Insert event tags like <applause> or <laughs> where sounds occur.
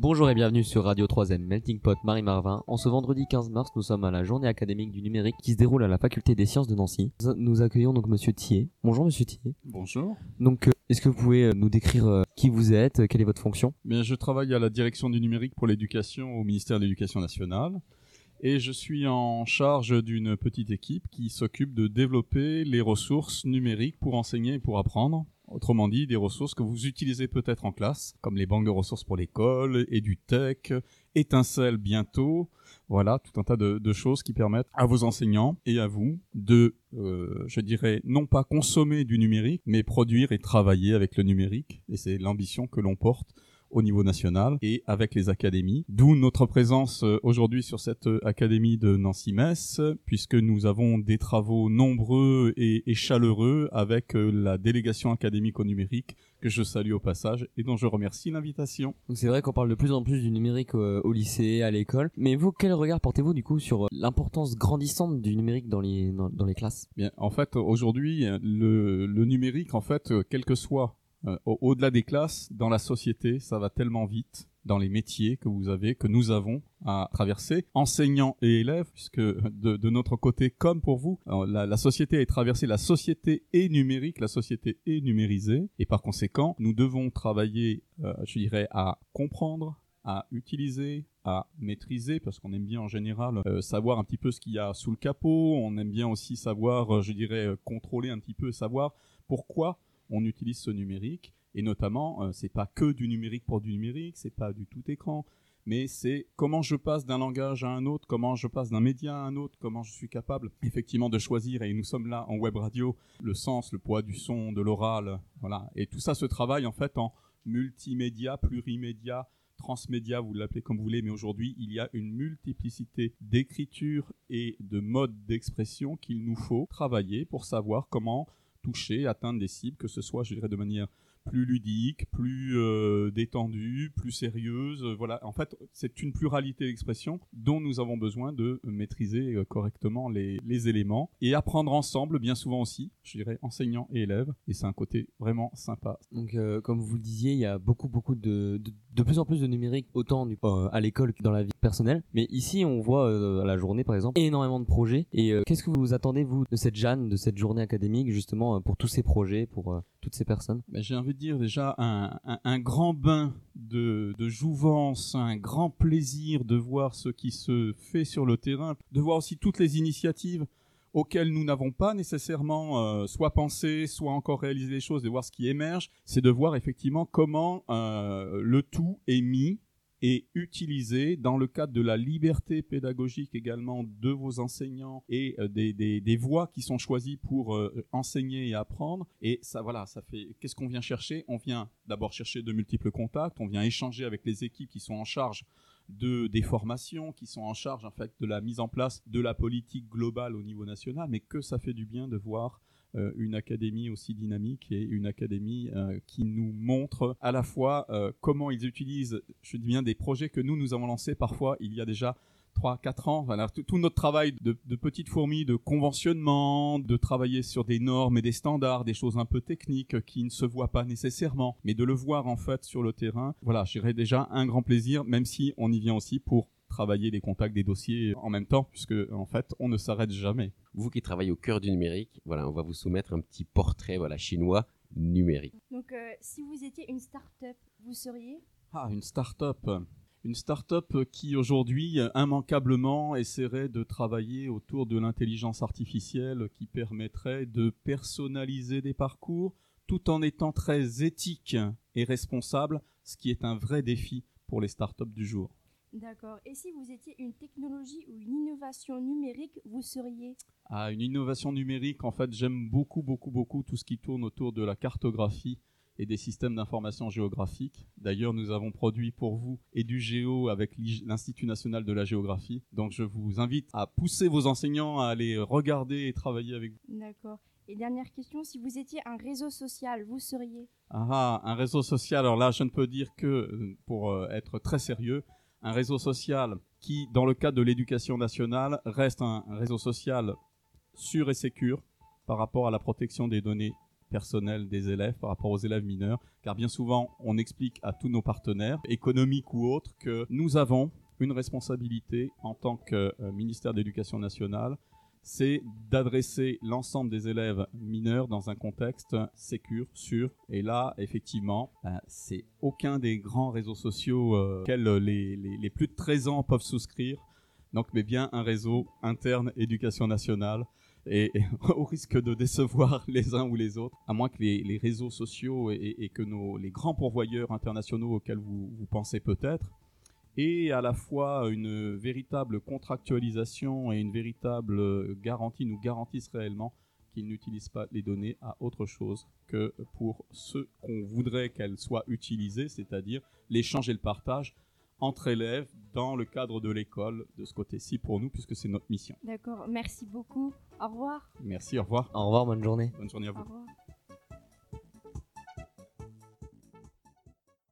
Bonjour et bienvenue sur Radio 3N Melting Pot Marie Marvin. En ce vendredi 15 mars, nous sommes à la journée académique du numérique qui se déroule à la faculté des sciences de Nancy. Nous accueillons donc monsieur Thier. Bonjour monsieur Thier. Bonjour. Donc euh, est-ce que vous pouvez euh, nous décrire euh, qui vous êtes, quelle est votre fonction? Bien, je travaille à la direction du numérique pour l'éducation au ministère de l'Éducation nationale et je suis en charge d'une petite équipe qui s'occupe de développer les ressources numériques pour enseigner et pour apprendre. Autrement dit, des ressources que vous utilisez peut-être en classe, comme les banques de ressources pour l'école, et du tech, étincelle bientôt. Voilà, tout un tas de, choses qui permettent à vos enseignants et à vous de, euh, je dirais, non pas consommer du numérique, mais produire et travailler avec le numérique. Et c'est l'ambition que l'on porte au niveau national et avec les académies. D'où notre présence euh, aujourd'hui sur cette euh, académie de Nancy-Metz, puisque nous avons des travaux nombreux et, chaleureux avec euh, la délégation académique au numérique que je salue au passage et dont je remercie l'invitation. Donc c'est vrai qu'on parle de plus en plus du numérique au, lycée, à l'école. Mais vous, quel regard portez-vous du coup sur l'importance grandissante du numérique dans les, dans, les classes? Bien, en fait, aujourd'hui, le, le numérique, en fait, quel que soit euh, au-delà des classes, dans la société, ça va tellement vite dans les métiers que vous avez, que nous avons à traverser, enseignants et élèves, puisque de, notre côté, comme pour vous, la, société est traversée, la société est numérique, la société est numérisée, et par conséquent, nous devons travailler, euh, je dirais, à comprendre, à utiliser, à maîtriser, parce qu'on aime bien en général euh, savoir un petit peu ce qu'il y a sous le capot, on aime bien aussi savoir, je dirais, contrôler un petit peu, savoir pourquoi on utilise ce numérique et notamment euh, c'est pas que du numérique pour du numérique, c'est pas du tout écran, mais c'est comment je passe d'un langage à un autre, comment je passe d'un média à un autre, comment je suis capable effectivement de choisir et nous sommes là en web radio, le sens, le poids du son, de l'oral, voilà, et tout ça se travaille en fait en multimédia, plurimédia, transmédia, vous l'appelez comme vous voulez, mais aujourd'hui, il y a une multiplicité d'écriture et de modes d'expression qu'il nous faut travailler pour savoir comment toucher, atteindre des cibles, que ce soit, je dirais, de manière plus ludique, plus euh, détendue, plus sérieuse. voilà, en fait, c'est une pluralité d'expressions dont nous avons besoin de maîtriser euh, correctement les, éléments et apprendre ensemble, bien souvent aussi, je dirais, enseignants et élèves. Et c'est un côté vraiment sympa. Donc, euh, comme vous le disiez, il y a beaucoup, beaucoup de, de, plus en plus de numérique, autant à l'école que dans la vie personnelle. Mais ici, on voit à la journée, par exemple, énormément de projets. Et qu'est-ce que vous attendez, vous, de cette Jeanne, de cette journée académique, justement, pour tous ces projets, pour toutes ces personnes? Ben, J'ai envie de dire déjà un, grand bain de, jouvence, un grand plaisir de voir ce qui se fait sur le terrain, de voir aussi toutes les initiatives auxquelles nous n'avons pas nécessairement euh, soit pensé, soit encore réalisé les choses, de voir ce qui émerge, c'est de voir effectivement comment euh, le tout est mis et utilisé dans le cadre de la liberté pédagogique également de vos enseignants et euh, des, des, des, voies qui sont choisies pour euh, enseigner et apprendre. Et ça, voilà, ça fait. Qu'est-ce qu'on vient chercher? On vient d'abord chercher de multiples contacts. On vient échanger avec les équipes qui sont en charge de des formations, qui sont en charge en fait de la mise en place de la politique globale au niveau national. Mais que ça fait du bien de voir une académie aussi dynamique et une académie euh, qui nous montre à la fois euh, comment ils utilisent, je dis bien, des projets que nous, nous avons lancés parfois il y a déjà 3-4 ans. Tout, notre travail de, de petites fourmis, de conventionnement, de travailler sur des normes et des standards, des choses un peu techniques qui ne se voient pas nécessairement, mais de le voir en fait sur le terrain. Voilà, j'irai déjà un grand plaisir, même si on y vient aussi pour travailler les contacts des dossiers en même temps, puisque en fait, on ne s'arrête jamais. Vous qui travaillez au cœur du numérique, voilà, on va vous soumettre un petit portrait, voilà, chinois numérique. Donc, euh, si vous étiez une start-up, vous seriez? Ah, une start-up. Une start-up qui aujourd'hui immanquablement essaierait de travailler autour de l'intelligence artificielle qui permettrait de personnaliser des parcours tout en étant très éthique et responsable, ce qui est un vrai défi pour les start-up du jour. D'accord. Et si vous étiez une technologie ou une innovation numérique, vous seriez Ah, une innovation numérique, en fait, j'aime beaucoup, beaucoup, beaucoup tout ce qui tourne autour de la cartographie et des systèmes d'information géographique. D'ailleurs, nous avons produit pour vous et du géo avec l'Institut national de la géographie. Donc, je vous invite à pousser vos enseignants à aller regarder et travailler avec vous. D'accord. Et dernière question, si vous étiez un réseau social, vous seriez Ah, un réseau social. Alors là, je ne peux dire que, euh, pour euh, être très sérieux, un réseau social qui, dans le cadre de l'éducation nationale, reste un, réseau social sûr et sécure par rapport à la protection des données personnelle des élèves par rapport aux élèves mineurs, car bien souvent on explique à tous nos partenaires, économiques ou autres, que nous avons une responsabilité en tant que euh, ministère de l'Éducation nationale, c'est d'adresser l'ensemble des élèves mineurs dans un contexte sécur, sûr. Et là, effectivement, ben, c'est aucun des grands réseaux sociaux euh, auxquels les, plus de 13 ans peuvent souscrire. Donc, mais bien un réseau interne éducation nationale. Et, <laughs> au risque de décevoir <laughs> les uns ou les autres, à moins que les, les réseaux sociaux et, que nos, les grands pourvoyeurs internationaux auxquels vous pensez peut-être, et à la fois une véritable contractualisation et une véritable garantie nous garantissent réellement qu'ils n'utilisent pas les données à autre chose que pour ce qu'on voudrait qu'elles soient utilisées, c'est-à-dire l'échange et le partage entre élèves dans le cadre de l'école, de ce côté-ci pour nous, puisque c'est notre mission. D'accord, merci beaucoup. Au revoir. Merci, au revoir. Au revoir, bonne journée. Bonne journée à Au vous. revoir.